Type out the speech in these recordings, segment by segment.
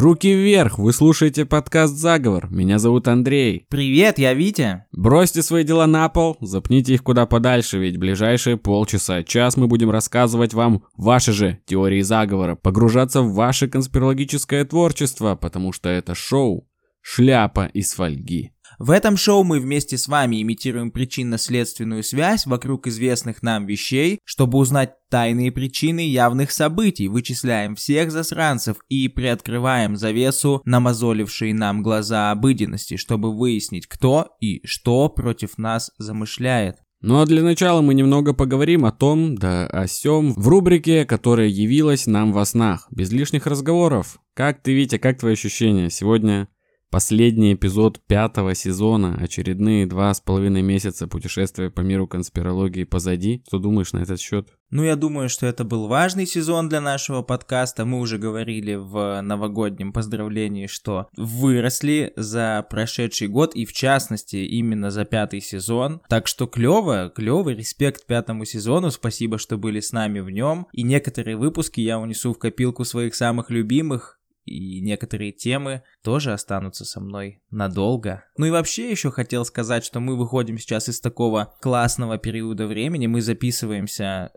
Руки вверх, вы слушаете подкаст «Заговор». Меня зовут Андрей. Привет, я Витя. Бросьте свои дела на пол, запните их куда подальше, ведь ближайшие полчаса, час мы будем рассказывать вам ваши же теории заговора, погружаться в ваше конспирологическое творчество, потому что это шоу «Шляпа из фольги». В этом шоу мы вместе с вами имитируем причинно-следственную связь вокруг известных нам вещей, чтобы узнать тайные причины явных событий, вычисляем всех засранцев и приоткрываем завесу, намазолившие нам глаза обыденности, чтобы выяснить, кто и что против нас замышляет. Ну а для начала мы немного поговорим о том, да о сём, в рубрике, которая явилась нам во снах. Без лишних разговоров. Как ты, Витя, как твои ощущения? Сегодня Последний эпизод пятого сезона, очередные два с половиной месяца путешествия по миру конспирологии позади. Что думаешь на этот счет? Ну, я думаю, что это был важный сезон для нашего подкаста. Мы уже говорили в новогоднем поздравлении, что выросли за прошедший год и, в частности, именно за пятый сезон. Так что клево, клевый респект пятому сезону. Спасибо, что были с нами в нем. И некоторые выпуски я унесу в копилку своих самых любимых и некоторые темы тоже останутся со мной надолго. Ну и вообще еще хотел сказать, что мы выходим сейчас из такого классного периода времени. Мы записываемся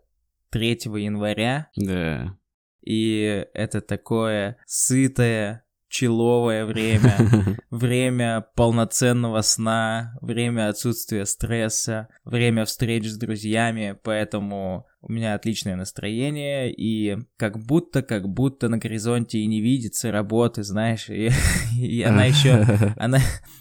3 января. Да. И это такое сытое, человое время, время полноценного сна, время отсутствия стресса, время встреч с друзьями, поэтому у меня отличное настроение, и как будто, как будто на горизонте и не видится работы, знаешь, и, и она еще, она,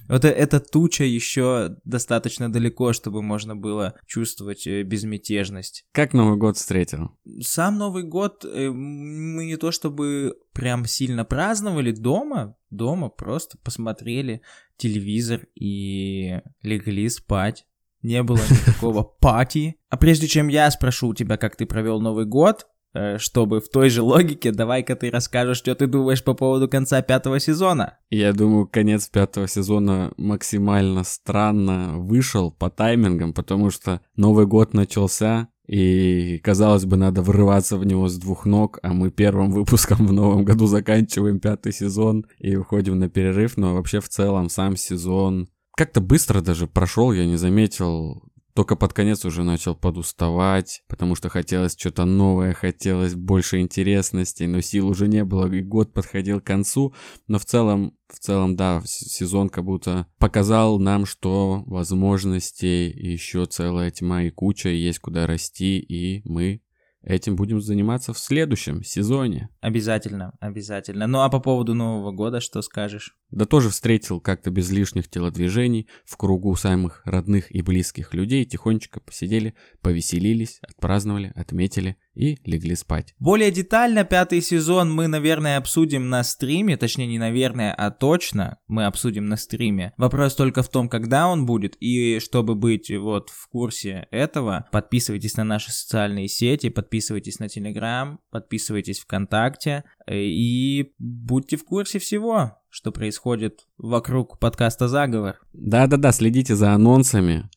вот эта туча еще достаточно далеко, чтобы можно было чувствовать э, безмятежность. Как Новый год встретил? Сам Новый год э, мы не то чтобы прям сильно праздновали дома, дома просто посмотрели телевизор и легли спать не было никакого пати. А прежде чем я спрошу у тебя, как ты провел Новый год, э, чтобы в той же логике, давай-ка ты расскажешь, что ты думаешь по поводу конца пятого сезона. Я думаю, конец пятого сезона максимально странно вышел по таймингам, потому что Новый год начался, и, казалось бы, надо врываться в него с двух ног, а мы первым выпуском в новом году заканчиваем пятый сезон и уходим на перерыв, но вообще в целом сам сезон как-то быстро даже прошел, я не заметил. Только под конец уже начал подуставать, потому что хотелось что-то новое, хотелось больше интересностей, но сил уже не было, и год подходил к концу. Но в целом, в целом, да, сезон как будто показал нам, что возможностей еще целая тьма и куча, есть куда расти, и мы Этим будем заниматься в следующем сезоне. Обязательно, обязательно. Ну а по поводу Нового года что скажешь? Да тоже встретил как-то без лишних телодвижений, в кругу самых родных и близких людей, тихонечко посидели, повеселились, отпраздновали, отметили и легли спать. Более детально пятый сезон мы, наверное, обсудим на стриме, точнее не наверное, а точно мы обсудим на стриме. Вопрос только в том, когда он будет, и чтобы быть вот в курсе этого, подписывайтесь на наши социальные сети, подписывайтесь на Телеграм, подписывайтесь ВКонтакте и будьте в курсе всего, что происходит вокруг подкаста «Заговор». Да-да-да, следите за анонсами.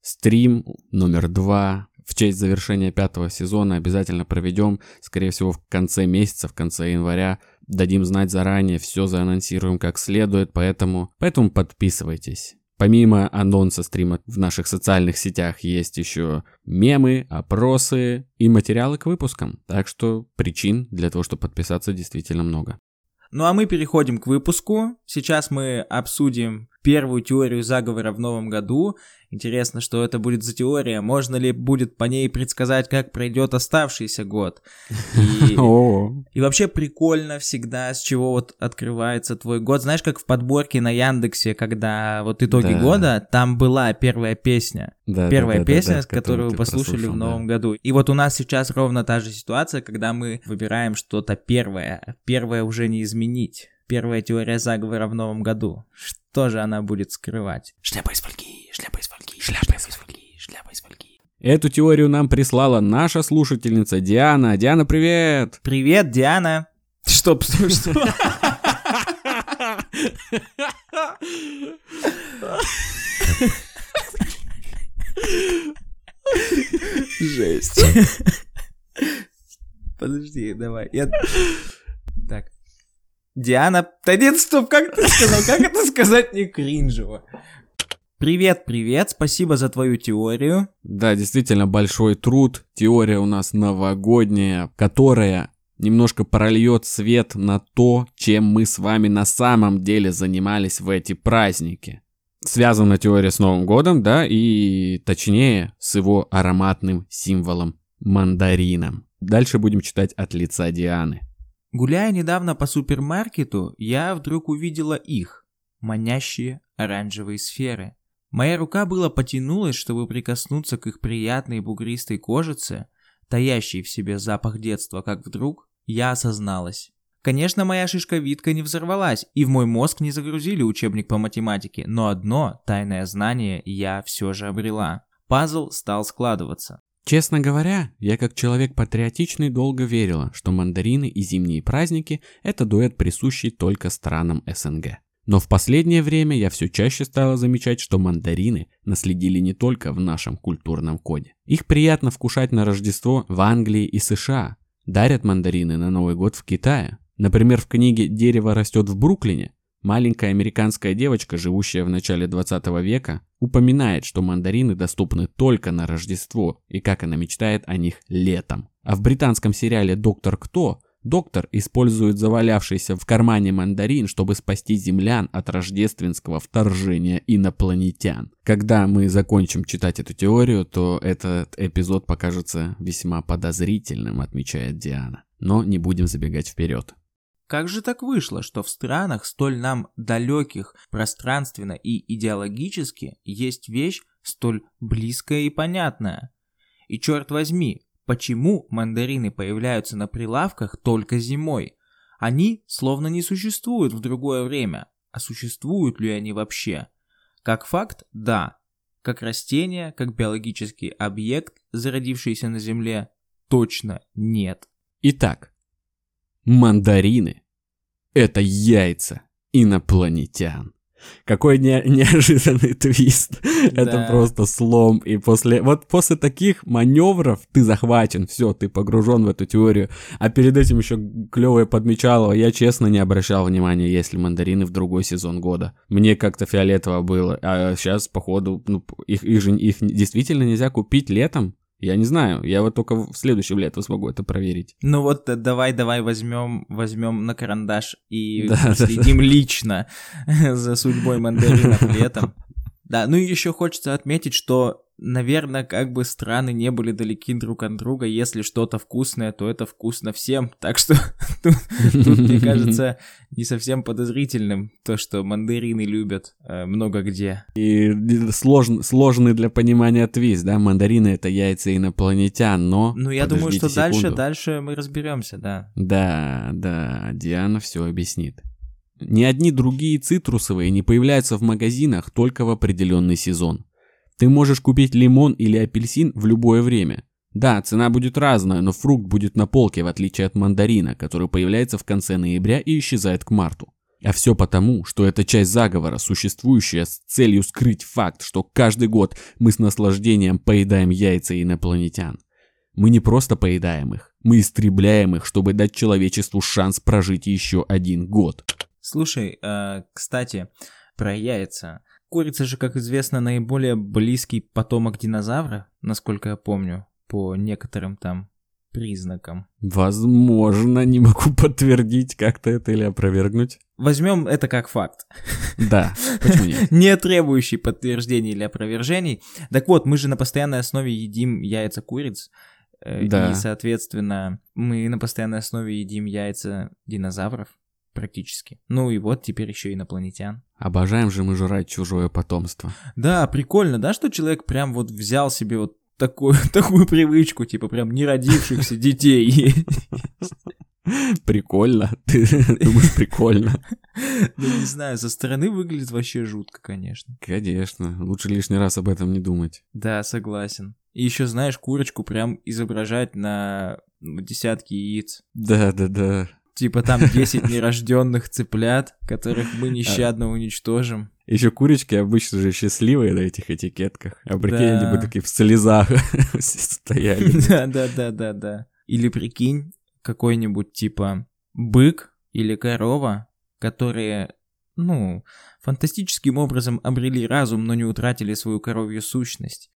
Стрим номер два в честь завершения пятого сезона обязательно проведем, скорее всего, в конце месяца, в конце января. Дадим знать заранее, все заанонсируем как следует, поэтому, поэтому подписывайтесь. Помимо анонса стрима в наших социальных сетях есть еще мемы, опросы и материалы к выпускам. Так что причин для того, чтобы подписаться, действительно много. Ну а мы переходим к выпуску. Сейчас мы обсудим первую теорию заговора в новом году. Интересно, что это будет за теория. Можно ли будет по ней предсказать, как пройдет оставшийся год? И, и вообще прикольно всегда, с чего вот открывается твой год. Знаешь, как в подборке на Яндексе, когда вот итоги да. года, там была первая песня. Да, первая да, да, песня, да, да, которую вы послушали в новом да. году. И вот у нас сейчас ровно та же ситуация, когда мы выбираем что-то первое. Первое уже не изменить. Первая теория заговора в новом году. Что же она будет скрывать? Шляпа из фольги, шляпа из фольги, шляпа из фольги, шляпа из фольги. Эту теорию нам прислала наша слушательница Диана. Диана, привет! Привет, Диана! Что, что? Жесть. Подожди, давай. Я... Диана... Стоп, как ты сказал? Как это сказать не кринжево? Привет, привет, спасибо за твою теорию. Да, действительно большой труд. Теория у нас новогодняя, которая немножко прольет свет на то, чем мы с вами на самом деле занимались в эти праздники. Связана теория с Новым годом, да, и точнее с его ароматным символом мандарином. Дальше будем читать от лица Дианы. Гуляя недавно по супермаркету, я вдруг увидела их, манящие оранжевые сферы. Моя рука была потянулась, чтобы прикоснуться к их приятной бугристой кожице, таящей в себе запах детства, как вдруг я осозналась. Конечно, моя шишковидка не взорвалась, и в мой мозг не загрузили учебник по математике, но одно тайное знание я все же обрела. Пазл стал складываться. Честно говоря, я как человек патриотичный долго верила, что мандарины и зимние праздники – это дуэт, присущий только странам СНГ. Но в последнее время я все чаще стала замечать, что мандарины наследили не только в нашем культурном коде. Их приятно вкушать на Рождество в Англии и США. Дарят мандарины на Новый год в Китае. Например, в книге «Дерево растет в Бруклине» маленькая американская девочка, живущая в начале 20 века, упоминает, что мандарины доступны только на Рождество и как она мечтает о них летом. А в британском сериале «Доктор Кто» Доктор использует завалявшийся в кармане мандарин, чтобы спасти землян от рождественского вторжения инопланетян. Когда мы закончим читать эту теорию, то этот эпизод покажется весьма подозрительным, отмечает Диана. Но не будем забегать вперед. Как же так вышло, что в странах, столь нам далеких пространственно и идеологически, есть вещь столь близкая и понятная? И черт возьми, Почему мандарины появляются на прилавках только зимой? Они словно не существуют в другое время. А существуют ли они вообще? Как факт, да. Как растение, как биологический объект, зародившийся на Земле, точно нет. Итак, мандарины – это яйца инопланетян. Какой не, неожиданный твист. Да. Это просто слом. И после, вот после таких маневров ты захвачен, все, ты погружен в эту теорию. А перед этим еще клевое подмечало. Я честно не обращал внимания, если мандарины в другой сезон года. Мне как-то фиолетово было. А сейчас, походу, ну, их, их их действительно нельзя купить летом. Я не знаю, я вот только в следующем лету смогу это проверить. Ну вот э, давай, давай возьмем, возьмем на карандаш и да, следим да, да. лично за судьбой мандаринов летом. Да, ну и еще хочется отметить, что наверное, как бы страны не были далеки друг от друга, если что-то вкусное, то это вкусно всем. Так что тут, тут, мне кажется, не совсем подозрительным то, что мандарины любят э, много где. И сложный, сложный для понимания твист, да, мандарины это яйца инопланетян, но... Ну, я думаю, что секунду. дальше, дальше мы разберемся, да. Да, да, Диана все объяснит. Ни одни другие цитрусовые не появляются в магазинах только в определенный сезон. Ты можешь купить лимон или апельсин в любое время. Да, цена будет разная, но фрукт будет на полке, в отличие от мандарина, который появляется в конце ноября и исчезает к марту. А все потому, что это часть заговора, существующая с целью скрыть факт, что каждый год мы с наслаждением поедаем яйца инопланетян. Мы не просто поедаем их, мы истребляем их, чтобы дать человечеству шанс прожить еще один год. Слушай, э, кстати, про яйца. Курица же, как известно, наиболее близкий потомок динозавра, насколько я помню, по некоторым там признакам. Возможно, не могу подтвердить как-то это или опровергнуть. Возьмем это как факт. Да, почему нет? Не требующий подтверждений или опровержений. Так вот, мы же на постоянной основе едим яйца куриц. Э, да. И, соответственно, мы на постоянной основе едим яйца динозавров практически. Ну и вот теперь еще инопланетян. Обожаем же мы жрать чужое потомство. Да, прикольно, да, что человек прям вот взял себе вот такую, такую привычку, типа прям не родившихся детей. Прикольно. Ты думаешь, прикольно? Ну, не знаю, со стороны выглядит вообще жутко, конечно. Конечно. Лучше лишний раз об этом не думать. Да, согласен. И еще, знаешь, курочку прям изображать на десятки яиц. Да, да, да. Типа там 10 нерожденных цыплят, которых мы нещадно уничтожим. Еще курочки обычно же счастливые на этих этикетках. А прикинь, они бы такие в слезах стояли. Да, да, да, да, да. Или прикинь, какой-нибудь типа бык или корова, которые, ну, фантастическим образом обрели разум, но не утратили свою коровью сущность.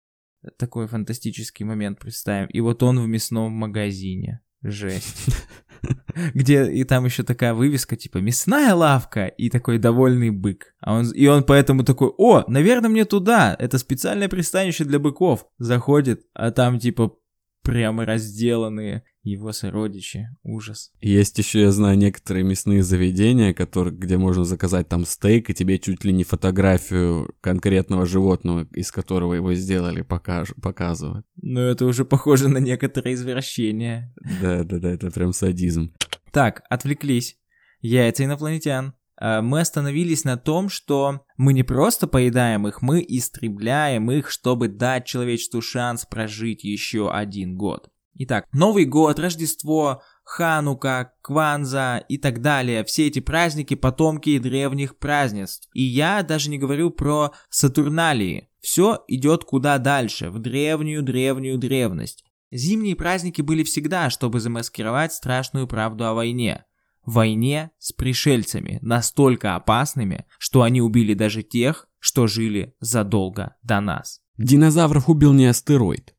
Такой фантастический момент представим. И вот он в мясном магазине. Жесть. Где и там еще такая вывеска, типа мясная лавка и такой довольный бык. А он, и он поэтому такой, о, наверное, мне туда, это специальное пристанище для быков. Заходит, а там типа прямо разделанные его сородичи. Ужас. Есть еще, я знаю, некоторые мясные заведения, которые, где можно заказать там стейк, и тебе чуть ли не фотографию конкретного животного, из которого его сделали, покаж, показывают. Ну, это уже похоже на некоторые извращения. Да-да-да, это прям садизм. Так, отвлеклись. Яйца инопланетян. А, мы остановились на том, что мы не просто поедаем их, мы истребляем их, чтобы дать человечеству шанс прожить еще один год. Итак, Новый год, Рождество, Ханука, Кванза и так далее. Все эти праздники потомки древних празднеств. И я даже не говорю про Сатурналии. Все идет куда дальше, в древнюю-древнюю древность. Зимние праздники были всегда, чтобы замаскировать страшную правду о войне. Войне с пришельцами, настолько опасными, что они убили даже тех, что жили задолго до нас. Динозавров убил не астероид,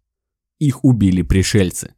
их убили пришельцы.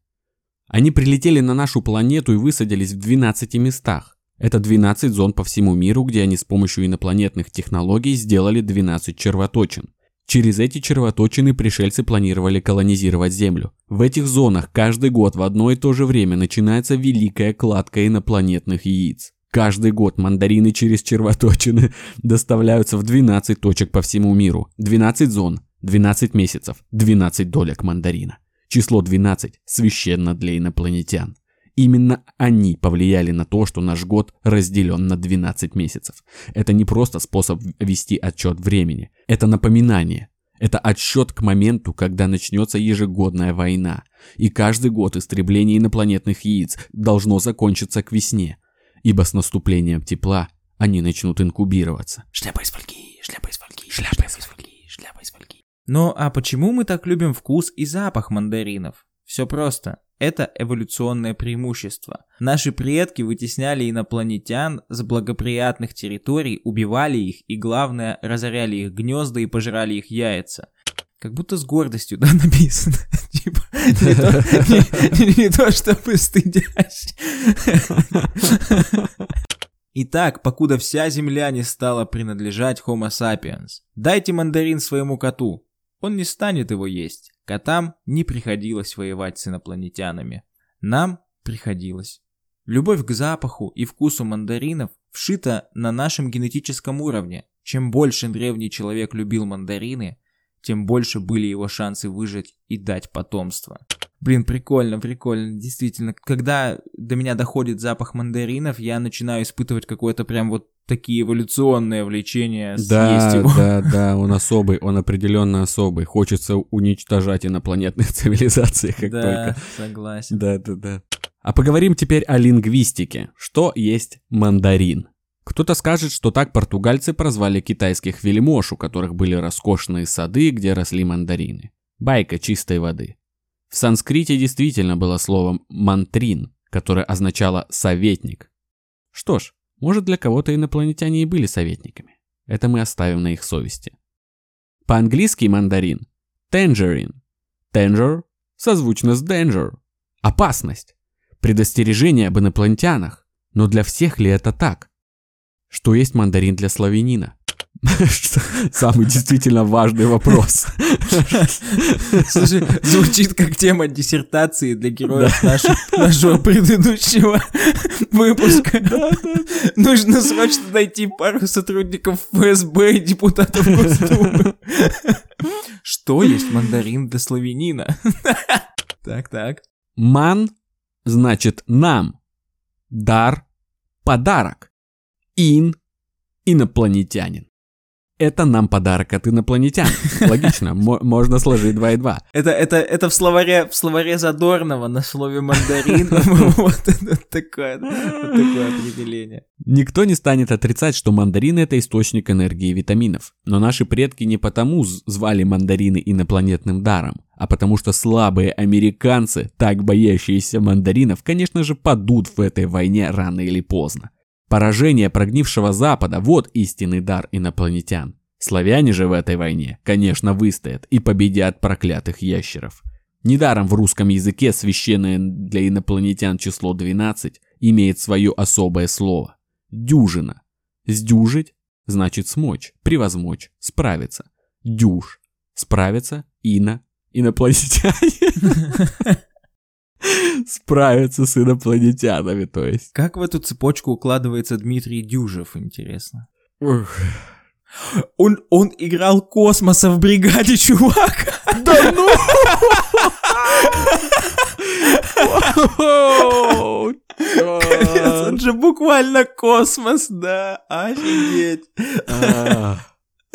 Они прилетели на нашу планету и высадились в 12 местах. Это 12 зон по всему миру, где они с помощью инопланетных технологий сделали 12 червоточин. Через эти червоточины пришельцы планировали колонизировать Землю. В этих зонах каждый год в одно и то же время начинается великая кладка инопланетных яиц. Каждый год мандарины через червоточины доставляются в 12 точек по всему миру. 12 зон, 12 месяцев, 12 долек мандарина. Число 12 священно для инопланетян. Именно они повлияли на то, что наш год разделен на 12 месяцев. Это не просто способ вести отчет времени, это напоминание. Это отсчет к моменту, когда начнется ежегодная война. И каждый год истребление инопланетных яиц должно закончиться к весне. Ибо с наступлением тепла они начнут инкубироваться. Шляпа из фольги, шляпа из фольги, шляпа из фольги. Ну а почему мы так любим вкус и запах мандаринов? Все просто. Это эволюционное преимущество. Наши предки вытесняли инопланетян с благоприятных территорий, убивали их и, главное, разоряли их гнезда и пожирали их яйца. Как будто с гордостью, да, написано. Типа, не то, не то чтобы стыдясь. Итак, покуда вся земля не стала принадлежать Homo sapiens, дайте мандарин своему коту, он не станет его есть. Котам не приходилось воевать с инопланетянами. Нам приходилось. Любовь к запаху и вкусу мандаринов вшита на нашем генетическом уровне. Чем больше древний человек любил мандарины, тем больше были его шансы выжить и дать потомство. Блин, прикольно, прикольно, действительно. Когда до меня доходит запах мандаринов, я начинаю испытывать какое-то прям вот такие эволюционные влечения да, его. Да, да, он особый, он определенно особый. Хочется уничтожать инопланетные цивилизации, как да, только. согласен. Да, да, да. А поговорим теперь о лингвистике. Что есть мандарин? Кто-то скажет, что так португальцы прозвали китайских вельмож, у которых были роскошные сады, где росли мандарины. Байка чистой воды. В санскрите действительно было слово «мантрин», которое означало «советник». Что ж, может для кого-то инопланетяне и были советниками. Это мы оставим на их совести. По-английски мандарин – tangerine. Tanger созвучно с danger – опасность, предостережение об инопланетянах. Но для всех ли это так? Что есть мандарин для славянина? Самый действительно важный вопрос. Слушай, звучит как тема диссертации для героев нашего предыдущего выпуска. Нужно срочно найти пару сотрудников ФСБ и депутатов Госдумы. Что есть мандарин для славянина? Так, так. Ман значит нам. Дар – подарок. Ин – инопланетянин. Это нам подарок от инопланетян. Логично, можно сложить 2 и 2. Это, это, это в словаре, в словаре Задорнова на слове мандарин. Вот такое определение. Никто не станет отрицать, что мандарины это источник энергии и витаминов. Но наши предки не потому звали мандарины инопланетным даром, а потому что слабые американцы, так боящиеся мандаринов, конечно же, падут в этой войне рано или поздно. Поражение прогнившего Запада – вот истинный дар инопланетян. Славяне же в этой войне, конечно, выстоят и победят проклятых ящеров. Недаром в русском языке священное для инопланетян число 12 имеет свое особое слово – дюжина. Сдюжить – значит смочь, превозмочь, справиться. Дюж – справиться, ино, инопланетяне. Справиться с инопланетянами, то есть. Как в эту цепочку укладывается Дмитрий Дюжев, интересно? Ух. Он, он играл космоса в бригаде, чувак. Да ну! Он же буквально космос, да, офигеть. А,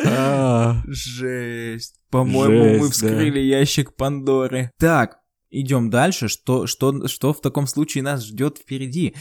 а. Жесть. По-моему, мы вскрыли ящик Пандоры. Так, идем дальше. Что, что, что в таком случае нас ждет впереди?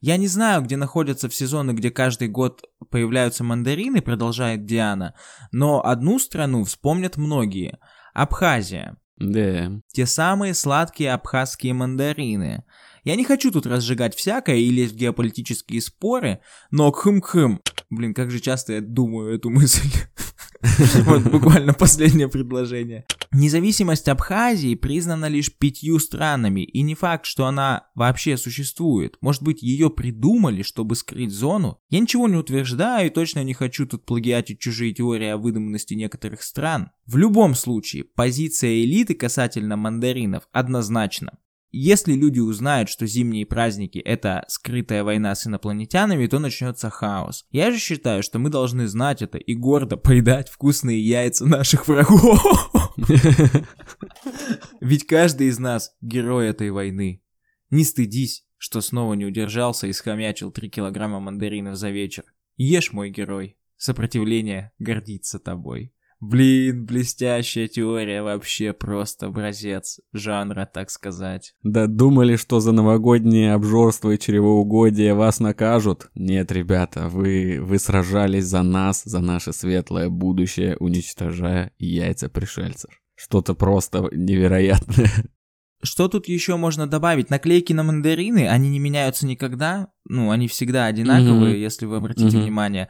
Я не знаю, где находятся в сезоны, где каждый год появляются мандарины, продолжает Диана, но одну страну вспомнят многие. Абхазия. Да. Те самые сладкие абхазские мандарины. Я не хочу тут разжигать всякое и лезть в геополитические споры, но хм-хм. Блин, как же часто я думаю эту мысль. Вот буквально последнее предложение. Независимость Абхазии признана лишь пятью странами, и не факт, что она вообще существует. Может быть, ее придумали, чтобы скрыть зону? Я ничего не утверждаю и точно не хочу тут плагиатить чужие теории о выдуманности некоторых стран. В любом случае, позиция элиты касательно мандаринов однозначна. Если люди узнают, что зимние праздники это скрытая война с инопланетянами, то начнется хаос. Я же считаю, что мы должны знать это и гордо поедать вкусные яйца наших врагов. Ведь каждый из нас герой этой войны. Не стыдись, что снова не удержался и схомячил 3 килограмма мандаринов за вечер. Ешь, мой герой. Сопротивление гордится тобой. Блин, блестящая теория, вообще просто образец жанра, так сказать. Да думали, что за новогоднее обжорство и чревоугодие вас накажут? Нет, ребята, вы, вы сражались за нас, за наше светлое будущее, уничтожая яйца пришельцев. Что-то просто невероятное. Что тут еще можно добавить? Наклейки на мандарины, они не меняются никогда. Ну, они всегда одинаковые, mm-hmm. если вы обратите mm-hmm. внимание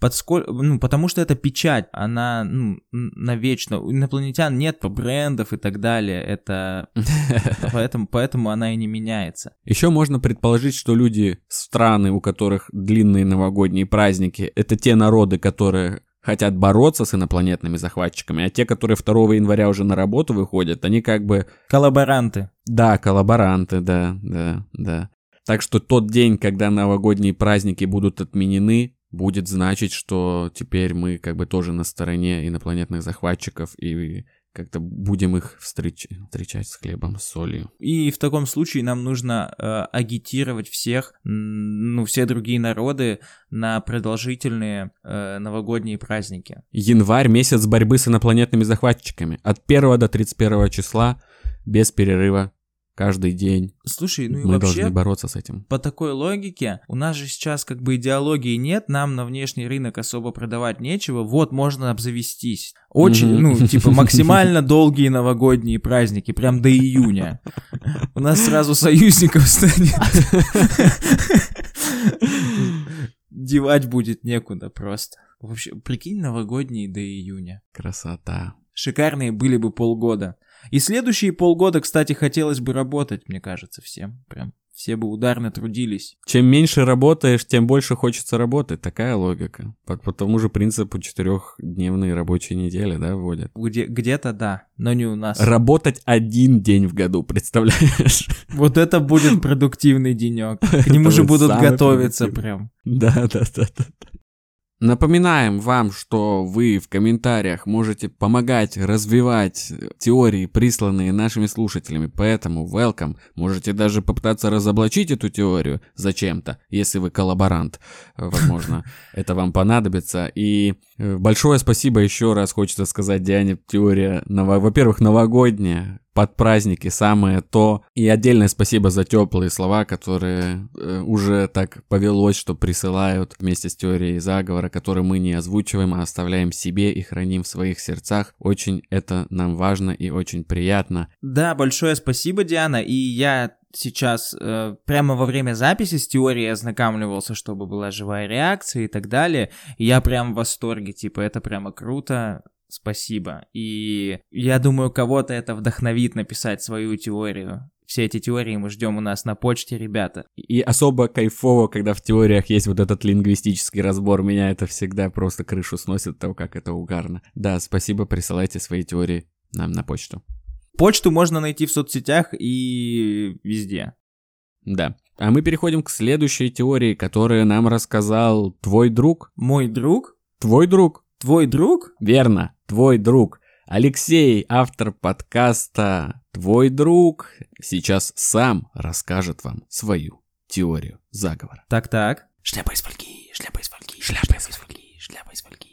подсколь... ну, потому что это печать, она ну, навечно. У инопланетян нет брендов и так далее, это поэтому, поэтому она и не меняется. Еще можно предположить, что люди, страны, у которых длинные новогодние праздники, это те народы, которые хотят бороться с инопланетными захватчиками, а те, которые 2 января уже на работу выходят, они как бы... Коллаборанты. Да, коллаборанты, да, да, да. Так что тот день, когда новогодние праздники будут отменены, будет значить, что теперь мы как бы тоже на стороне инопланетных захватчиков и как-то будем их встреч... встречать с хлебом, с солью. И в таком случае нам нужно э, агитировать всех, ну, все другие народы на продолжительные э, новогодние праздники. Январь – месяц борьбы с инопланетными захватчиками. От 1 до 31 числа без перерыва каждый день. Слушай, ну и мы вообще, должны бороться с этим. По такой логике, у нас же сейчас как бы идеологии нет, нам на внешний рынок особо продавать нечего, вот можно обзавестись. Очень, ну, типа максимально долгие новогодние праздники, прям до июня. У нас сразу союзников станет. Девать будет некуда просто. Вообще, прикинь, новогодние до июня. Красота. Шикарные были бы полгода. И следующие полгода, кстати, хотелось бы работать, мне кажется, всем. Прям все бы ударно трудились. Чем меньше работаешь, тем больше хочется работать. Такая логика. По, по тому же принципу четырехдневные рабочие недели, да, вводят? Где, где-то да, но не у нас. Работать один день в году, представляешь? Вот это будет продуктивный денек. К нему же будут готовиться прям. Да, да, да, да. Напоминаем вам, что вы в комментариях можете помогать развивать теории, присланные нашими слушателями, поэтому welcome. Можете даже попытаться разоблачить эту теорию зачем-то, если вы коллаборант. Возможно, это вам понадобится. И большое спасибо еще раз хочется сказать Диане. Теория, во-первых, новогодняя, под праздники самое то. И отдельное спасибо за теплые слова, которые э, уже так повелось, что присылают вместе с теорией заговора, которые мы не озвучиваем, а оставляем себе и храним в своих сердцах. Очень это нам важно и очень приятно. Да, большое спасибо, Диана. И я сейчас э, прямо во время записи с теорией ознакомливался, чтобы была живая реакция и так далее. И я прям в восторге, типа, это прямо круто. Спасибо. И я думаю, кого-то это вдохновит написать свою теорию. Все эти теории мы ждем у нас на почте, ребята. И особо кайфово, когда в теориях есть вот этот лингвистический разбор. Меня это всегда просто крышу сносит того, как это угарно. Да, спасибо, присылайте свои теории нам на почту. Почту можно найти в соцсетях и везде. Да. А мы переходим к следующей теории, которую нам рассказал твой друг. Мой друг? Твой друг. Твой друг? Верно, твой друг. Алексей, автор подкаста «Твой друг», сейчас сам расскажет вам свою теорию заговора. Так-так. Шляпа из фольги, шляпа из фольги, шляпа из фольги, шляпа из фольги.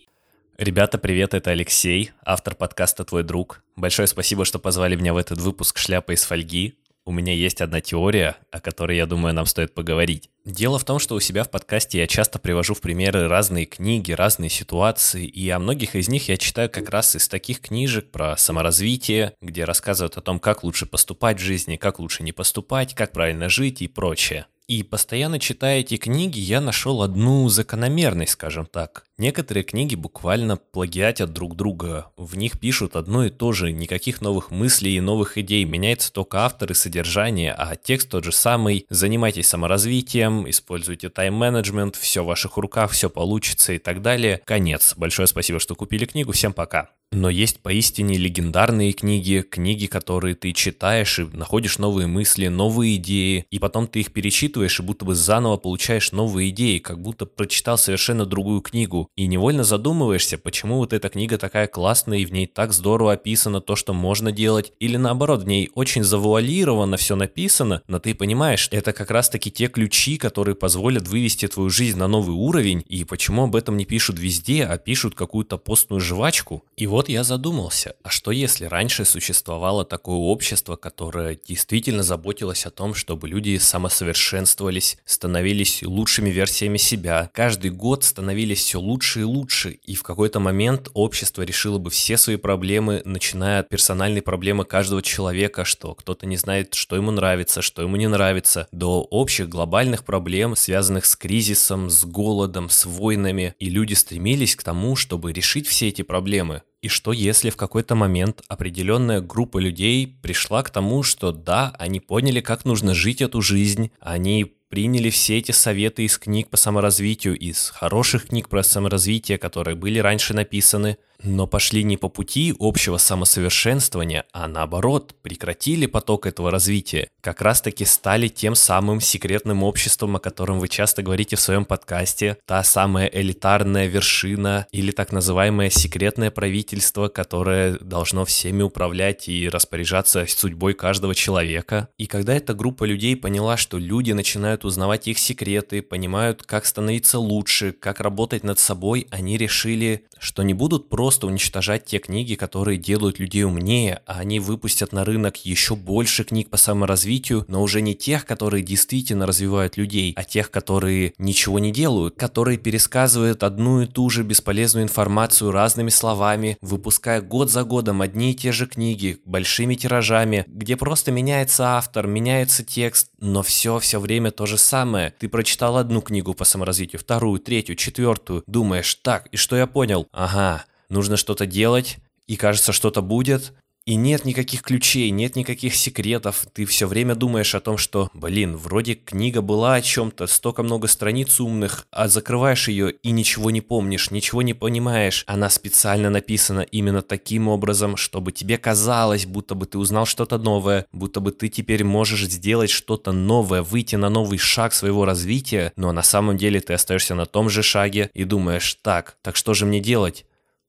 Ребята, привет, это Алексей, автор подкаста «Твой друг». Большое спасибо, что позвали меня в этот выпуск «Шляпа из фольги» у меня есть одна теория, о которой, я думаю, нам стоит поговорить. Дело в том, что у себя в подкасте я часто привожу в примеры разные книги, разные ситуации, и о многих из них я читаю как раз из таких книжек про саморазвитие, где рассказывают о том, как лучше поступать в жизни, как лучше не поступать, как правильно жить и прочее. И постоянно читая эти книги, я нашел одну закономерность, скажем так. Некоторые книги буквально плагиатят друг друга. В них пишут одно и то же, никаких новых мыслей и новых идей. Меняется только автор и содержание, а текст тот же самый. Занимайтесь саморазвитием, используйте тайм-менеджмент, все в ваших руках, все получится и так далее. Конец. Большое спасибо, что купили книгу. Всем пока. Но есть поистине легендарные книги, книги, которые ты читаешь и находишь новые мысли, новые идеи, и потом ты их перечитываешь и будто бы заново получаешь новые идеи, как будто прочитал совершенно другую книгу. И невольно задумываешься, почему вот эта книга такая классная и в ней так здорово описано то, что можно делать, или наоборот, в ней очень завуалировано все написано, но ты понимаешь, это как раз таки те ключи, которые позволят вывести твою жизнь на новый уровень, и почему об этом не пишут везде, а пишут какую-то постную жвачку. И вот я задумался, а что если раньше существовало такое общество, которое действительно заботилось о том, чтобы люди самосовершенствовались, становились лучшими версиями себя, каждый год становились все лучше и лучше, и в какой-то момент общество решило бы все свои проблемы, начиная от персональной проблемы каждого человека, что кто-то не знает, что ему нравится, что ему не нравится, до общих глобальных проблем, связанных с кризисом, с голодом, с войнами, и люди стремились к тому, чтобы решить все эти проблемы. И что если в какой-то момент определенная группа людей пришла к тому, что да, они поняли, как нужно жить эту жизнь, они приняли все эти советы из книг по саморазвитию, из хороших книг про саморазвитие, которые были раньше написаны, но пошли не по пути общего самосовершенствования, а наоборот, прекратили поток этого развития, как раз таки стали тем самым секретным обществом, о котором вы часто говорите в своем подкасте, та самая элитарная вершина или так называемое секретное правительство, которое должно всеми управлять и распоряжаться судьбой каждого человека. И когда эта группа людей поняла, что люди начинают узнавать их секреты, понимают, как становиться лучше, как работать над собой, они решили, что не будут просто уничтожать те книги, которые делают людей умнее, а они выпустят на рынок еще больше книг по саморазвитию, но уже не тех, которые действительно развивают людей, а тех, которые ничего не делают, которые пересказывают одну и ту же бесполезную информацию разными словами, выпуская год за годом одни и те же книги, большими тиражами, где просто меняется автор, меняется текст, но все все время то же самое. Ты прочитал одну книгу по саморазвитию, вторую, третью, четвертую, думаешь, так, и что я понял? Ага, нужно что-то делать, и кажется, что-то будет, и нет никаких ключей, нет никаких секретов. Ты все время думаешь о том, что, блин, вроде книга была о чем-то, столько много страниц умных, а закрываешь ее и ничего не помнишь, ничего не понимаешь. Она специально написана именно таким образом, чтобы тебе казалось, будто бы ты узнал что-то новое, будто бы ты теперь можешь сделать что-то новое, выйти на новый шаг своего развития, но на самом деле ты остаешься на том же шаге и думаешь, так, так что же мне делать?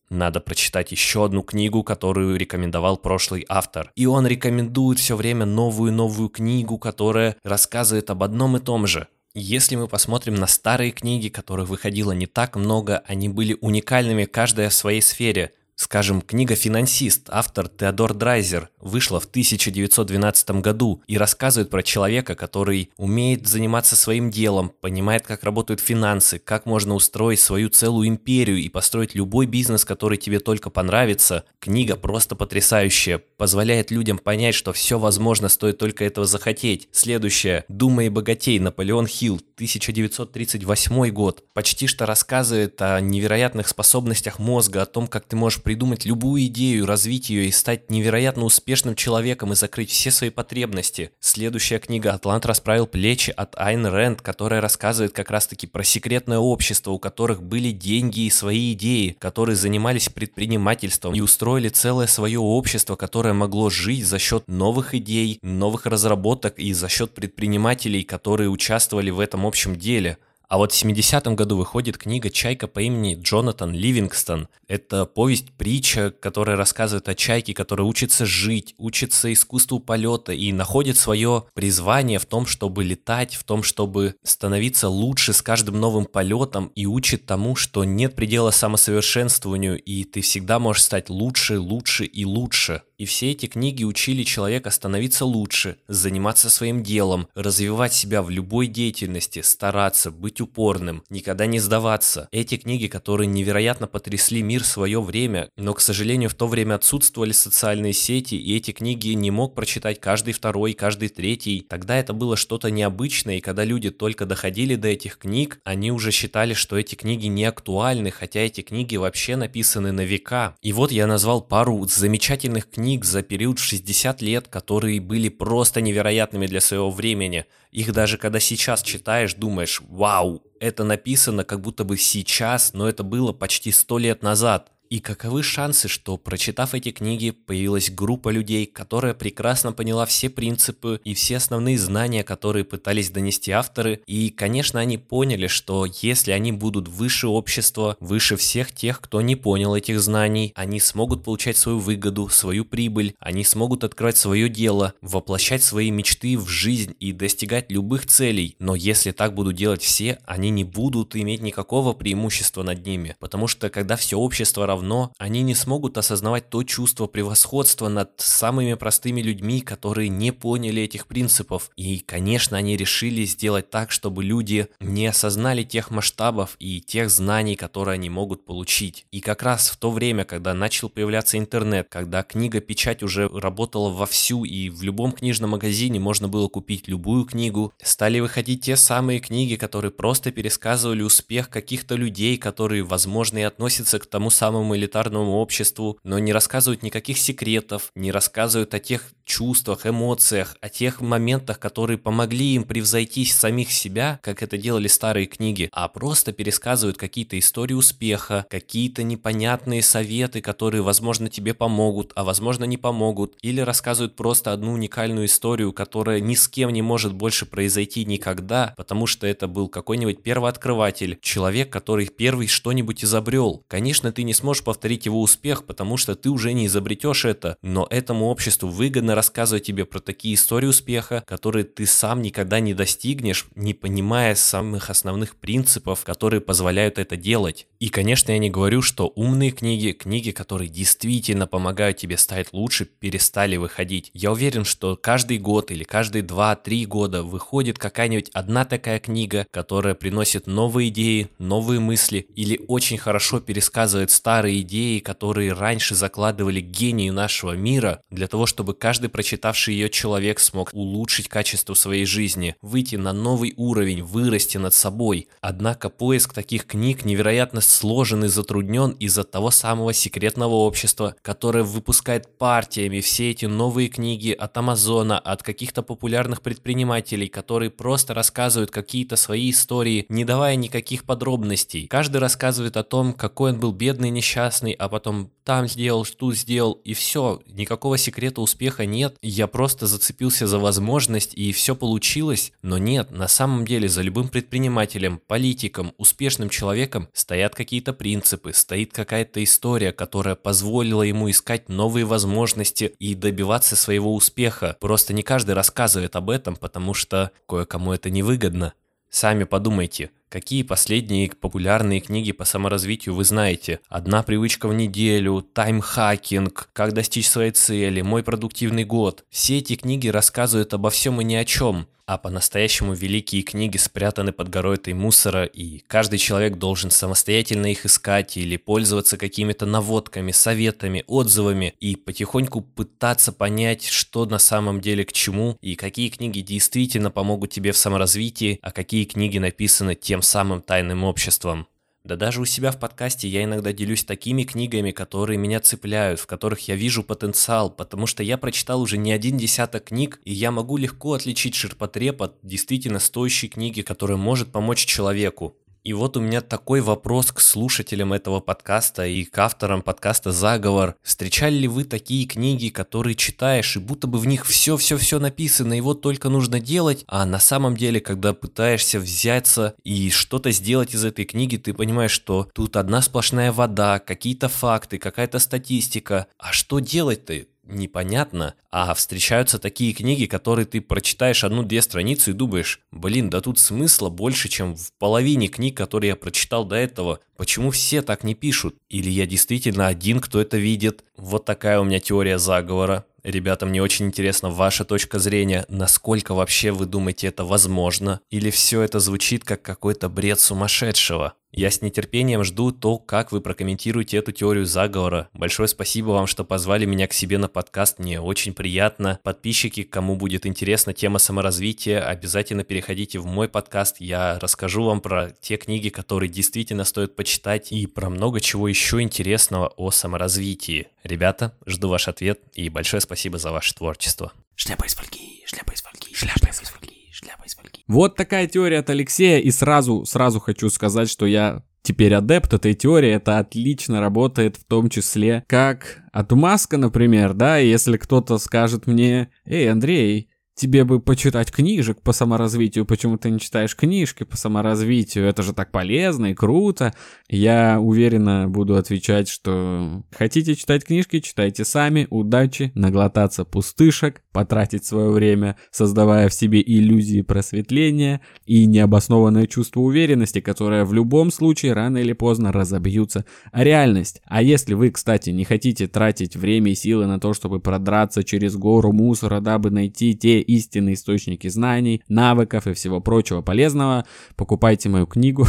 Надо прочитать еще одну книгу, которую рекомендовал прошлый автор. И он рекомендует все время новую-новую книгу, которая рассказывает об одном и том же. Если мы посмотрим на старые книги, которых выходило не так много, они были уникальными каждая в своей сфере. Скажем, книга «Финансист», автор Теодор Драйзер, вышла в 1912 году и рассказывает про человека, который умеет заниматься своим делом, понимает, как работают финансы, как можно устроить свою целую империю и построить любой бизнес, который тебе только понравится. Книга просто потрясающая, позволяет людям понять, что все возможно, стоит только этого захотеть. Следующее. «Думай и богатей» Наполеон Хилл, 1938 год. Почти что рассказывает о невероятных способностях мозга, о том, как ты можешь придумать любую идею, развить ее и стать невероятно успешным человеком и закрыть все свои потребности. Следующая книга «Атлант расправил плечи» от Айн Рэнд, которая рассказывает как раз-таки про секретное общество, у которых были деньги и свои идеи, которые занимались предпринимательством и устроили целое свое общество, которое могло жить за счет новых идей, новых разработок и за счет предпринимателей, которые участвовали в этом общем деле. А вот в 70-м году выходит книга «Чайка» по имени Джонатан Ливингстон. Это повесть-притча, которая рассказывает о чайке, которая учится жить, учится искусству полета и находит свое призвание в том, чтобы летать, в том, чтобы становиться лучше с каждым новым полетом и учит тому, что нет предела самосовершенствованию, и ты всегда можешь стать лучше, лучше и лучше. И все эти книги учили человека становиться лучше, заниматься своим делом, развивать себя в любой деятельности, стараться, быть упорным, никогда не сдаваться. Эти книги, которые невероятно потрясли мир в свое время, но, к сожалению, в то время отсутствовали социальные сети, и эти книги не мог прочитать каждый второй, каждый третий. Тогда это было что-то необычное, и когда люди только доходили до этих книг, они уже считали, что эти книги не актуальны, хотя эти книги вообще написаны на века. И вот я назвал пару замечательных книг, книг за период в 60 лет, которые были просто невероятными для своего времени. Их даже когда сейчас читаешь, думаешь, вау, это написано как будто бы сейчас, но это было почти 100 лет назад. И каковы шансы, что, прочитав эти книги, появилась группа людей, которая прекрасно поняла все принципы и все основные знания, которые пытались донести авторы, и, конечно, они поняли, что если они будут выше общества, выше всех тех, кто не понял этих знаний, они смогут получать свою выгоду, свою прибыль, они смогут открывать свое дело, воплощать свои мечты в жизнь и достигать любых целей, но если так будут делать все, они не будут иметь никакого преимущества над ними, потому что когда все общество равно, они не смогут осознавать то чувство превосходства над самыми простыми людьми, которые не поняли этих принципов. И, конечно, они решили сделать так, чтобы люди не осознали тех масштабов и тех знаний, которые они могут получить. И как раз в то время, когда начал появляться интернет, когда книга-печать уже работала вовсю и в любом книжном магазине можно было купить любую книгу, стали выходить те самые книги, которые просто пересказывали успех каких-то людей, которые, возможно, и относятся к тому самому самому элитарному обществу, но не рассказывают никаких секретов, не рассказывают о тех чувствах, эмоциях, о тех моментах, которые помогли им превзойти самих себя, как это делали старые книги, а просто пересказывают какие-то истории успеха, какие-то непонятные советы, которые, возможно, тебе помогут, а возможно, не помогут, или рассказывают просто одну уникальную историю, которая ни с кем не может больше произойти никогда, потому что это был какой-нибудь первооткрыватель, человек, который первый что-нибудь изобрел. Конечно, ты не сможешь сможешь повторить его успех, потому что ты уже не изобретешь это, но этому обществу выгодно рассказывать тебе про такие истории успеха, которые ты сам никогда не достигнешь, не понимая самых основных принципов, которые позволяют это делать. И, конечно, я не говорю, что умные книги, книги, которые действительно помогают тебе стать лучше, перестали выходить. Я уверен, что каждый год или каждые 2-3 года выходит какая-нибудь одна такая книга, которая приносит новые идеи, новые мысли или очень хорошо пересказывает старые старые идеи, которые раньше закладывали гению нашего мира, для того, чтобы каждый прочитавший ее человек смог улучшить качество своей жизни, выйти на новый уровень, вырасти над собой. Однако поиск таких книг невероятно сложен и затруднен из-за того самого секретного общества, которое выпускает партиями все эти новые книги от Амазона, от каких-то популярных предпринимателей, которые просто рассказывают какие-то свои истории, не давая никаких подробностей. Каждый рассказывает о том, какой он был бедный несчастный, несчастный, а потом там сделал, тут сделал, и все, никакого секрета успеха нет. Я просто зацепился за возможность, и все получилось. Но нет, на самом деле за любым предпринимателем, политиком, успешным человеком стоят какие-то принципы, стоит какая-то история, которая позволила ему искать новые возможности и добиваться своего успеха. Просто не каждый рассказывает об этом, потому что кое-кому это невыгодно. Сами подумайте, Какие последние популярные книги по саморазвитию вы знаете? «Одна привычка в неделю», «Таймхакинг», «Как достичь своей цели», «Мой продуктивный год». Все эти книги рассказывают обо всем и ни о чем а по-настоящему великие книги спрятаны под горой этой мусора, и каждый человек должен самостоятельно их искать или пользоваться какими-то наводками, советами, отзывами и потихоньку пытаться понять, что на самом деле к чему и какие книги действительно помогут тебе в саморазвитии, а какие книги написаны тем самым тайным обществом. Да даже у себя в подкасте я иногда делюсь такими книгами, которые меня цепляют, в которых я вижу потенциал, потому что я прочитал уже не один десяток книг, и я могу легко отличить ширпотреб от действительно стоящей книги, которая может помочь человеку. И вот у меня такой вопрос к слушателям этого подкаста и к авторам подкаста «Заговор». Встречали ли вы такие книги, которые читаешь, и будто бы в них все-все-все написано, и вот только нужно делать, а на самом деле, когда пытаешься взяться и что-то сделать из этой книги, ты понимаешь, что тут одна сплошная вода, какие-то факты, какая-то статистика. А что делать-то? Непонятно, а встречаются такие книги, которые ты прочитаешь одну-две страницы и думаешь, блин, да тут смысла больше, чем в половине книг, которые я прочитал до этого. Почему все так не пишут? Или я действительно один, кто это видит? Вот такая у меня теория заговора. Ребята, мне очень интересна ваша точка зрения, насколько вообще вы думаете это возможно, или все это звучит как какой-то бред сумасшедшего. Я с нетерпением жду то, как вы прокомментируете эту теорию заговора. Большое спасибо вам, что позвали меня к себе на подкаст, мне очень приятно. Подписчики, кому будет интересна тема саморазвития, обязательно переходите в мой подкаст, я расскажу вам про те книги, которые действительно стоит почитать, и про много чего еще интересного о саморазвитии. Ребята, жду ваш ответ, и большое спасибо за ваше творчество. Шляпа из фольги, шляпа из фольги, шляпа из фольги шляпа из фольги. Вот такая теория от Алексея, и сразу, сразу хочу сказать, что я теперь адепт этой теории, это отлично работает в том числе как отмазка, например, да, если кто-то скажет мне, эй, Андрей, тебе бы почитать книжек по саморазвитию, почему ты не читаешь книжки по саморазвитию, это же так полезно и круто. Я уверенно буду отвечать, что хотите читать книжки, читайте сами, удачи, наглотаться пустышек, потратить свое время, создавая в себе иллюзии просветления и необоснованное чувство уверенности, которое в любом случае рано или поздно разобьются о реальность. А если вы, кстати, не хотите тратить время и силы на то, чтобы продраться через гору мусора, дабы найти те истинные источники знаний, навыков и всего прочего полезного, покупайте мою книгу.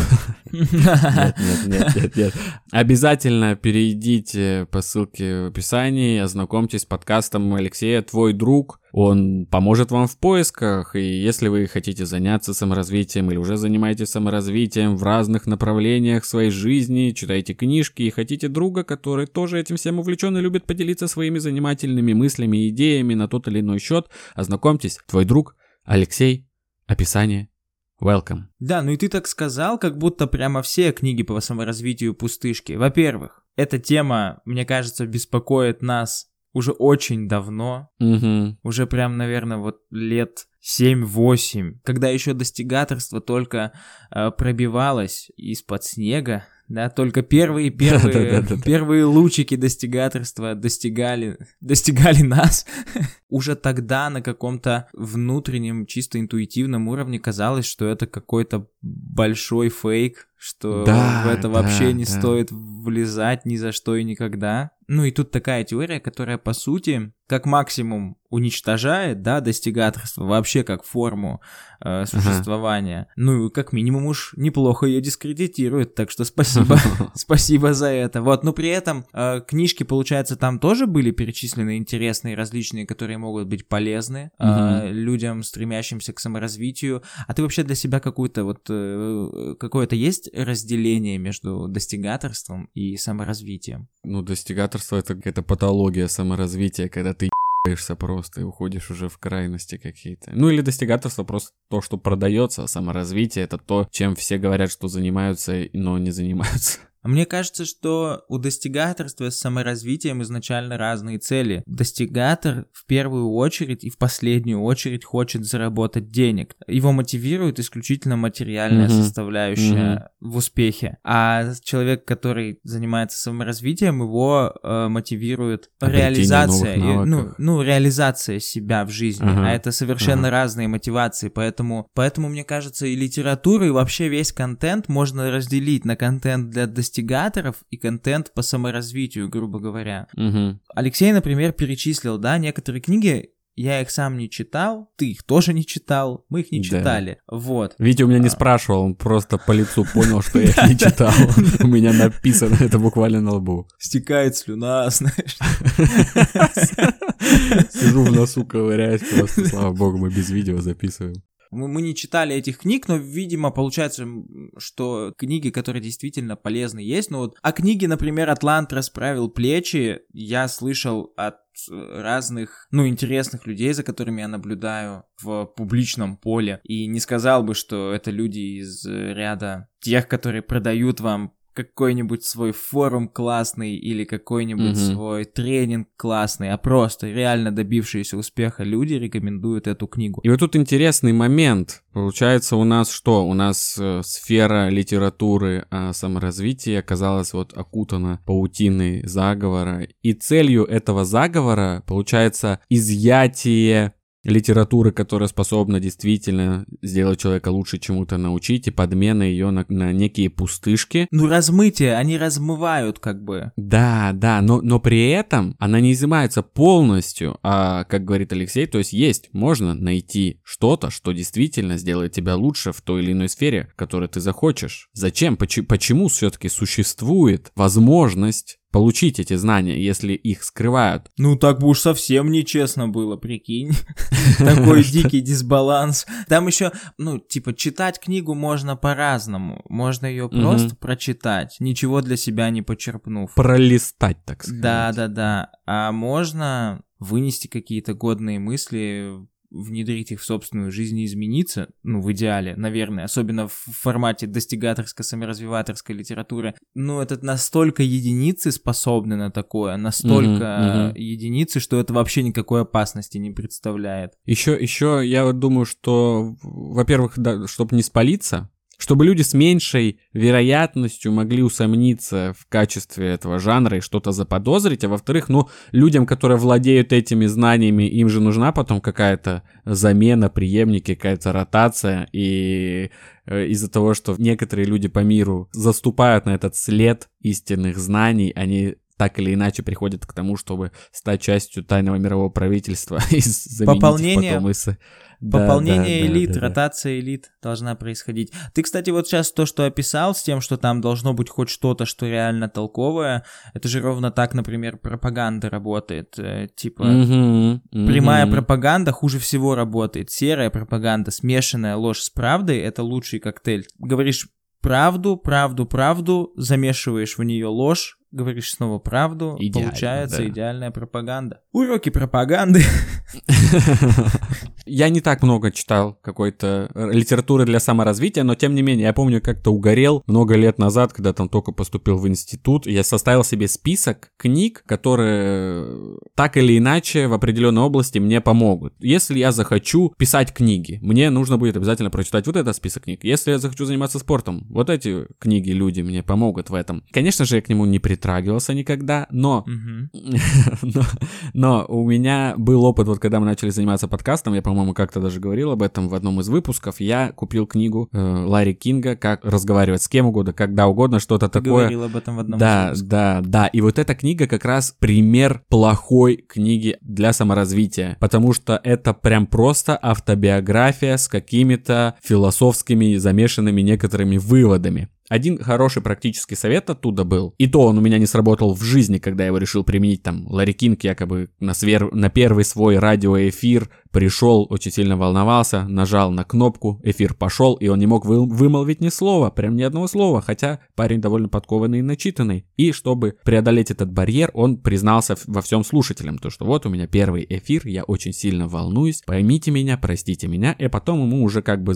Нет, нет, нет, нет. Обязательно перейдите по ссылке в описании, ознакомьтесь с подкастом Алексея «Твой друг». Он поможет вам в поисках, и если вы хотите заняться саморазвитием или уже занимаетесь саморазвитием в разных направлениях своей жизни, читаете книжки и хотите друга, который тоже этим всем увлечен и любит поделиться своими занимательными мыслями и идеями на тот или иной счет, ознакомьтесь, твой друг Алексей, описание Welcome. Да, ну и ты так сказал, как будто прямо все книги по саморазвитию пустышки. Во-первых, эта тема, мне кажется, беспокоит нас уже очень давно, угу. уже прям, наверное, вот лет 7-8, когда еще достигаторство только э, пробивалось из-под снега, да, только первые первые первые лучики достигаторства достигали достигали нас. Уже тогда на каком-то внутреннем, чисто интуитивном уровне казалось, что это какой-то большой фейк, что да, в это вообще да, не да. стоит влезать ни за что и никогда. Ну и тут такая теория, которая по сути как максимум уничтожает, да, достигаторство вообще как форму э, существования. Ага. Ну и как минимум уж неплохо ее дискредитирует, так что спасибо, спасибо за это. Вот, но при этом э, книжки, получается, там тоже были перечислены интересные, различные, которые могут быть полезны э, людям, стремящимся к саморазвитию. А ты вообще для себя какую-то вот э, какое-то есть разделение между достигаторством и саморазвитием? Ну, достигаторство это какая-то патология саморазвития, когда ты ебаешься просто и уходишь уже в крайности какие-то. Ну или достигаторство просто то, что продается, а саморазвитие это то, чем все говорят, что занимаются, но не занимаются. Мне кажется, что у достигаторства с саморазвитием изначально разные цели. Достигатор в первую очередь и в последнюю очередь хочет заработать денег. Его мотивирует исключительно материальная mm-hmm. составляющая mm-hmm. в успехе. А человек, который занимается саморазвитием, его э, мотивирует реализация, и, ну, ну, реализация себя в жизни. Ага. А это совершенно ага. разные мотивации. Поэтому, поэтому, мне кажется, и литература, и вообще весь контент можно разделить на контент для достигаторов и контент по саморазвитию, грубо говоря. Угу. Алексей, например, перечислил, да, некоторые книги, я их сам не читал, ты их тоже не читал, мы их не да. читали. Вот. Витя у меня не а. спрашивал, он просто по лицу понял, что я их не читал. У меня написано это буквально на лбу. Стекает слюна, знаешь. Сижу в носу, ковыряюсь, просто, слава богу, мы без видео записываем. Мы, мы не читали этих книг, но, видимо, получается, что книги, которые действительно полезны, есть. Ну вот, а книги, например, «Атлант расправил плечи» я слышал от разных, ну, интересных людей, за которыми я наблюдаю в публичном поле. И не сказал бы, что это люди из ряда тех, которые продают вам какой-нибудь свой форум классный или какой-нибудь mm-hmm. свой тренинг классный, а просто реально добившиеся успеха люди рекомендуют эту книгу. И вот тут интересный момент. Получается у нас что? У нас э, сфера литературы о саморазвитии оказалась вот окутана паутиной заговора. И целью этого заговора получается изъятие литературы, которая способна действительно сделать человека лучше чему-то научить, и подмена ее на, на некие пустышки. Ну, размытие, они размывают как бы. Да, да, но, но при этом она не изымается полностью, а, как говорит Алексей, то есть есть, можно найти что-то, что действительно сделает тебя лучше в той или иной сфере, в которой ты захочешь. Зачем? Почему, почему все-таки существует возможность получить эти знания, если их скрывают. Ну так бы уж совсем нечестно было, прикинь. Такой дикий дисбаланс. Там еще, ну, типа, читать книгу можно по-разному. Можно ее просто прочитать, ничего для себя не почерпнув. Пролистать, так сказать. Да, да, да. А можно вынести какие-то годные мысли внедрить их в собственную жизнь и измениться, ну, в идеале, наверное, особенно в формате достигаторской, саморазвиваторской литературы, ну, это настолько единицы способны на такое, настолько mm-hmm. единицы, что это вообще никакой опасности не представляет. Еще, еще я думаю, что, во-первых, да, чтобы не спалиться, чтобы люди с меньшей вероятностью могли усомниться в качестве этого жанра и что-то заподозрить, а во-вторых, ну, людям, которые владеют этими знаниями, им же нужна потом какая-то замена, преемники, какая-то ротация, и э, из-за того, что некоторые люди по миру заступают на этот след истинных знаний, они так или иначе приходят к тому, чтобы стать частью тайного мирового правительства и заменить Пополнение... потом из Пополнение да, да, элит, да, да, ротация элит должна происходить. Ты, кстати, вот сейчас то, что описал, с тем, что там должно быть хоть что-то, что реально толковое, это же ровно так, например, пропаганда работает. Э, типа, угу, прямая угу. пропаганда хуже всего работает. Серая пропаганда, смешанная ложь с правдой, это лучший коктейль. Говоришь правду, правду, правду, замешиваешь в нее ложь, говоришь снова правду, Идеально, получается да. идеальная пропаганда. Уроки пропаганды. Я не так много читал какой-то э, литературы для саморазвития, но тем не менее, я помню, как-то угорел много лет назад, когда там только поступил в институт, я составил себе список книг, которые э, так или иначе в определенной области мне помогут. Если я захочу писать книги, мне нужно будет обязательно прочитать вот этот список книг. Если я захочу заниматься спортом, вот эти книги люди мне помогут в этом. Конечно же, я к нему не притрагивался никогда, но, но, но у меня был опыт, вот когда мы начали заниматься подкастом, я, по-моему, как-то даже говорил об этом в одном из выпусков, я купил книгу э, Ларри Кинга «Как разговаривать с кем угодно, когда угодно, что-то Ты такое». говорил об этом в одном да, из Да, да, да. И вот эта книга как раз пример плохой книги для саморазвития, потому что это прям просто автобиография с какими-то философскими замешанными некоторыми выводами. Один хороший практический совет оттуда был, и то он у меня не сработал в жизни, когда я его решил применить, там, Ларри Кинг якобы на, свер... на первый свой радиоэфир пришел, очень сильно волновался, нажал на кнопку, эфир пошел, и он не мог вы, вымолвить ни слова, прям ни одного слова, хотя парень довольно подкованный и начитанный. И чтобы преодолеть этот барьер, он признался во всем слушателям, то что вот у меня первый эфир, я очень сильно волнуюсь, поймите меня, простите меня, и потом ему уже как бы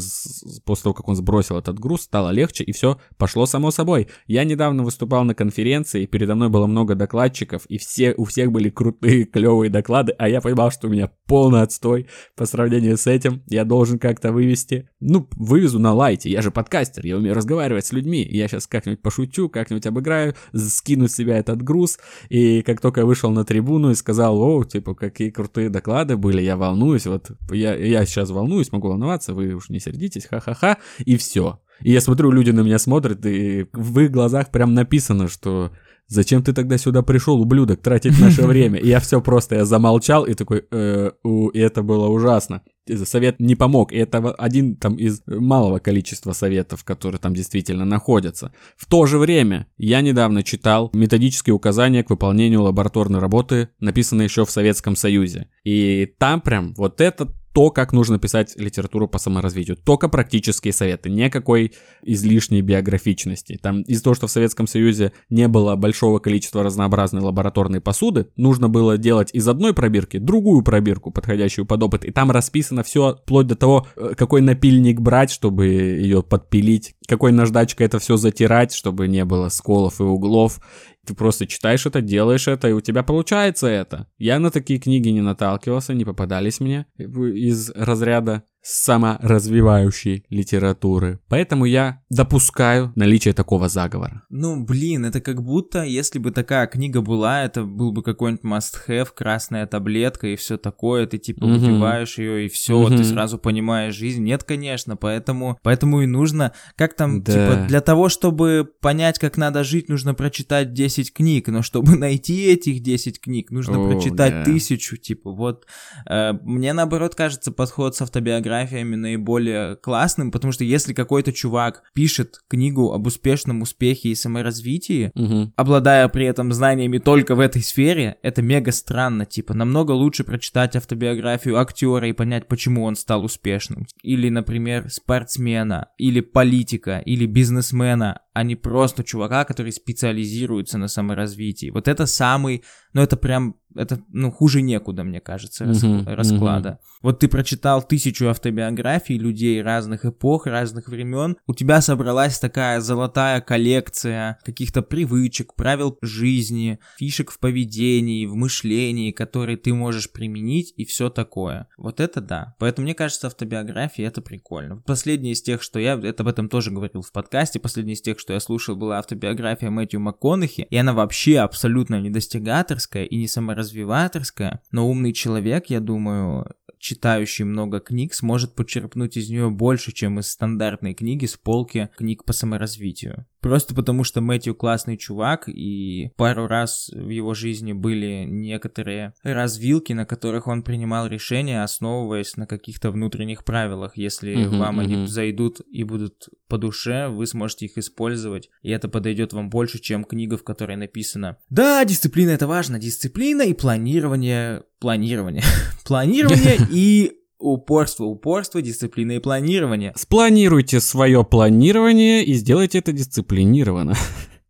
после того, как он сбросил этот груз, стало легче, и все пошло само собой. Я недавно выступал на конференции, передо мной было много докладчиков, и все, у всех были крутые, клевые доклады, а я понимал, что у меня полный отстой, по сравнению с этим я должен как-то вывести. Ну, вывезу на лайте, я же подкастер, я умею разговаривать с людьми. Я сейчас как-нибудь пошучу, как-нибудь обыграю, скину с себя этот груз. И как только я вышел на трибуну и сказал, о, типа, какие крутые доклады были, я волнуюсь, вот я, я сейчас волнуюсь, могу волноваться, вы уж не сердитесь, ха-ха-ха, и все. И я смотрю, люди на меня смотрят, и в их глазах прям написано, что Зачем ты тогда сюда пришел, ублюдок, тратить наше время? И я все просто, я замолчал и такой, э, у, и это было ужасно. Совет не помог, и это один там из малого количества советов, которые там действительно находятся. В то же время я недавно читал методические указания к выполнению лабораторной работы, написанные еще в Советском Союзе. И там прям вот этот то, как нужно писать литературу по саморазвитию. Только практические советы, никакой излишней биографичности. Там из-за того, что в Советском Союзе не было большого количества разнообразной лабораторной посуды, нужно было делать из одной пробирки другую пробирку, подходящую под опыт. И там расписано все, вплоть до того, э, какой напильник брать, чтобы ее подпилить, какой наждачкой это все затирать, чтобы не было сколов и углов. Ты просто читаешь это, делаешь это, и у тебя получается это. Я на такие книги не наталкивался, не попадались мне из разряда саморазвивающей литературы. Поэтому я допускаю наличие такого заговора. Ну, блин, это как будто, если бы такая книга была, это был бы какой-нибудь must-have, красная таблетка и все такое, ты типа угу. выпиваешь ее и все, угу. ты сразу понимаешь жизнь. Нет, конечно, поэтому, поэтому и нужно, как там, да. типа, для того, чтобы понять, как надо жить, нужно прочитать 10 книг, но чтобы найти этих 10 книг, нужно О, прочитать да. тысячу, типа, вот. Э, мне, наоборот, кажется, подход с автобиографией фотографиями наиболее классным, потому что если какой-то чувак пишет книгу об успешном успехе и саморазвитии, угу. обладая при этом знаниями только в этой сфере, это мега странно, типа, намного лучше прочитать автобиографию актера и понять, почему он стал успешным. Или, например, спортсмена, или политика, или бизнесмена, а не просто чувака, который специализируется на саморазвитии. Вот это самый, ну это прям это, ну, хуже некуда, мне кажется, uh-huh, расклада. Uh-huh. Вот ты прочитал тысячу автобиографий людей разных эпох, разных времен, у тебя собралась такая золотая коллекция каких-то привычек, правил жизни, фишек в поведении, в мышлении, которые ты можешь применить и все такое. Вот это да. Поэтому мне кажется, автобиография это прикольно. Последний из тех, что я, это об этом тоже говорил в подкасте, последний из тех, что я слушал, была автобиография Мэтью МакКонахи, и она вообще абсолютно недостигаторская и не саморазвитая развиваторская, но умный человек, я думаю, читающий много книг, сможет почерпнуть из нее больше, чем из стандартной книги с полки книг по саморазвитию. Просто потому, что Мэтью классный чувак, и пару раз в его жизни были некоторые развилки, на которых он принимал решения, основываясь на каких-то внутренних правилах. Если uh-huh, вам uh-huh. они зайдут и будут по душе, вы сможете их использовать, и это подойдет вам больше, чем книга, в которой написано «Да, дисциплина это важно, дисциплина и планирование, планирование, планирование и Упорство, упорство, дисциплина и планирование. Спланируйте свое планирование и сделайте это дисциплинированно.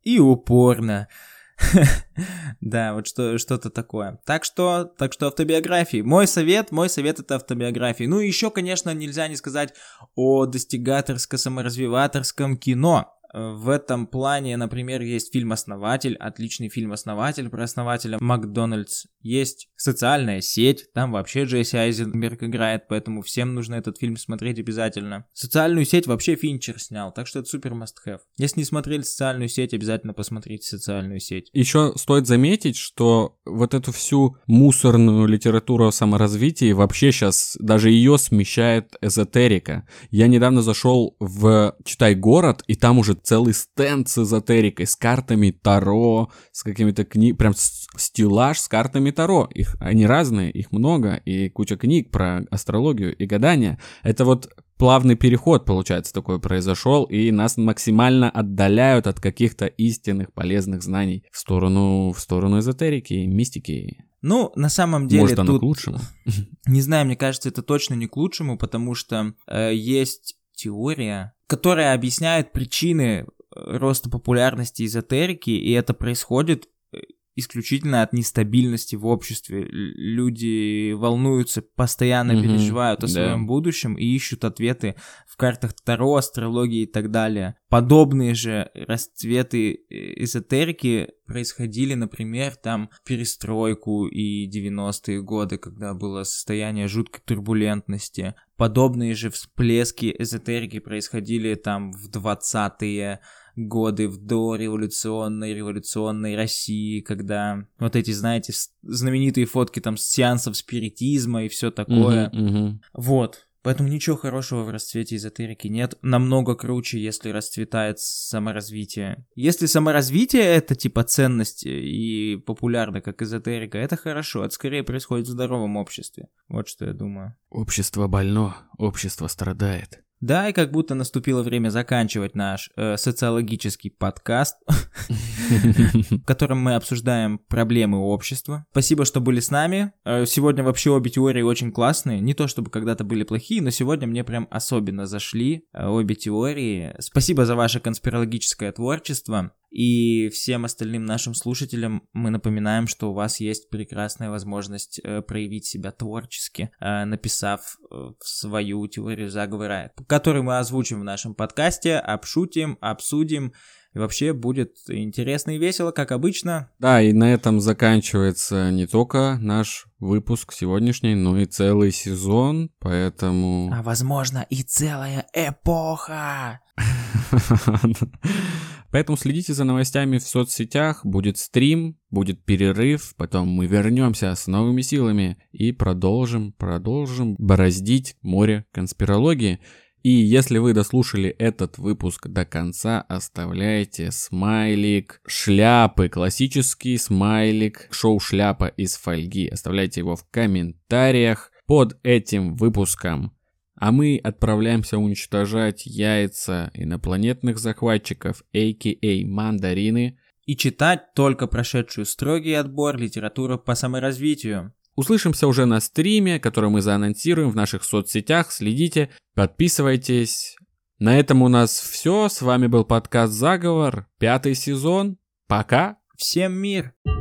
И упорно. Да, вот что, что-то такое. Так что, так что автобиографии. Мой совет, мой совет это автобиографии. Ну и еще, конечно, нельзя не сказать о достигаторско-саморазвиваторском кино. В этом плане, например, есть фильм «Основатель», отличный фильм «Основатель» про основателя Макдональдс. Есть социальная сеть, там вообще Джесси Айзенберг играет, поэтому всем нужно этот фильм смотреть обязательно. Социальную сеть вообще Финчер снял, так что это супер must have. Если не смотрели социальную сеть, обязательно посмотрите социальную сеть. Еще стоит заметить, что вот эту всю мусорную литературу о саморазвитии вообще сейчас даже ее смещает эзотерика. Я недавно зашел в «Читай город», и там уже целый стенд с эзотерикой, с картами Таро, с какими-то книгами, прям стеллаж с картами Таро. Их, они разные, их много, и куча книг про астрологию и гадания. Это вот плавный переход, получается, такой произошел, и нас максимально отдаляют от каких-то истинных полезных знаний в сторону, в сторону эзотерики, мистики. Ну, на самом деле Может, оно тут... к лучшему? Не знаю, мне кажется, это точно не к лучшему, потому что э, есть теория, которая объясняет причины э, роста популярности эзотерики, и это происходит исключительно от нестабильности в обществе. Люди волнуются, постоянно Мгм, переживают о да. своем будущем и ищут ответы в картах Таро, астрологии и так далее. Подобные же расцветы э, эзотерики происходили, например, там перестройку и 90-е годы, когда было состояние жуткой турбулентности. Подобные же всплески эзотерики происходили там в 20-е годы в дореволюционной, революционной России, когда вот эти, знаете, знаменитые фотки там с сеансов спиритизма и все такое. Мгм, мгм. Вот. Поэтому ничего хорошего в расцвете эзотерики нет. Намного круче, если расцветает саморазвитие. Если саморазвитие это типа ценность и популярно, как эзотерика, это хорошо. Это скорее происходит в здоровом обществе. Вот что я думаю. Общество больно, общество страдает. Да, и как будто наступило время заканчивать наш э, социологический подкаст, в котором мы обсуждаем проблемы общества. Спасибо, что были с нами. Э, Сегодня вообще обе теории очень классные. Не то чтобы когда-то были плохие, но сегодня мне прям особенно зашли э, обе теории. Спасибо за ваше конспирологическое творчество. И всем остальным нашим слушателям мы напоминаем, что у вас есть прекрасная возможность э, проявить себя творчески, э, написав э, свою теорию заговора, которую мы озвучим в нашем подкасте, обшутим, обсудим. И вообще будет интересно и весело, как обычно. Да, и на этом заканчивается не только наш выпуск сегодняшний, но и целый сезон, поэтому... А возможно и целая эпоха. Поэтому следите за новостями в соцсетях, будет стрим, будет перерыв, потом мы вернемся с новыми силами и продолжим, продолжим бороздить море конспирологии. И если вы дослушали этот выпуск до конца, оставляйте смайлик шляпы, классический смайлик шоу шляпа из фольги. Оставляйте его в комментариях под этим выпуском. А мы отправляемся уничтожать яйца инопланетных захватчиков, а.к.а. мандарины. И читать только прошедшую строгий отбор литературу по саморазвитию. Услышимся уже на стриме, который мы заанонсируем в наших соцсетях. Следите, подписывайтесь. На этом у нас все. С вами был подкаст «Заговор», пятый сезон. Пока! Всем мир! Thank